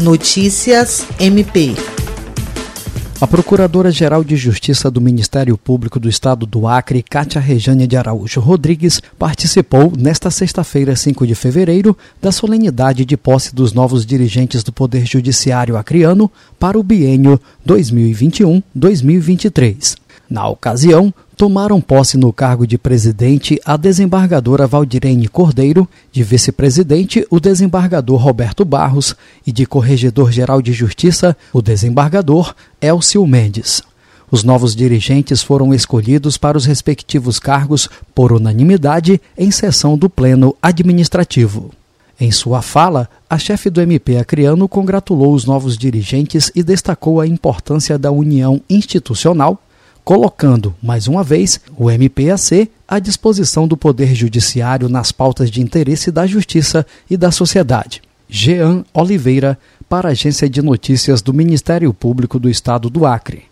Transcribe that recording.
Notícias MP. A Procuradora-Geral de Justiça do Ministério Público do Estado do Acre, Cátia Rejane de Araújo Rodrigues, participou nesta sexta-feira, 5 de fevereiro, da solenidade de posse dos novos dirigentes do Poder Judiciário acreano para o biênio 2021-2023. Na ocasião, tomaram posse no cargo de presidente a desembargadora Valdirene Cordeiro, de vice-presidente o desembargador Roberto Barros e de corregedor-geral de justiça o desembargador Elcio Mendes. Os novos dirigentes foram escolhidos para os respectivos cargos por unanimidade em sessão do Pleno Administrativo. Em sua fala, a chefe do MP acreano congratulou os novos dirigentes e destacou a importância da união institucional colocando, mais uma vez, o MPAC à disposição do Poder Judiciário nas pautas de interesse da Justiça e da sociedade. Jean Oliveira, para a Agência de Notícias do Ministério Público do Estado do Acre.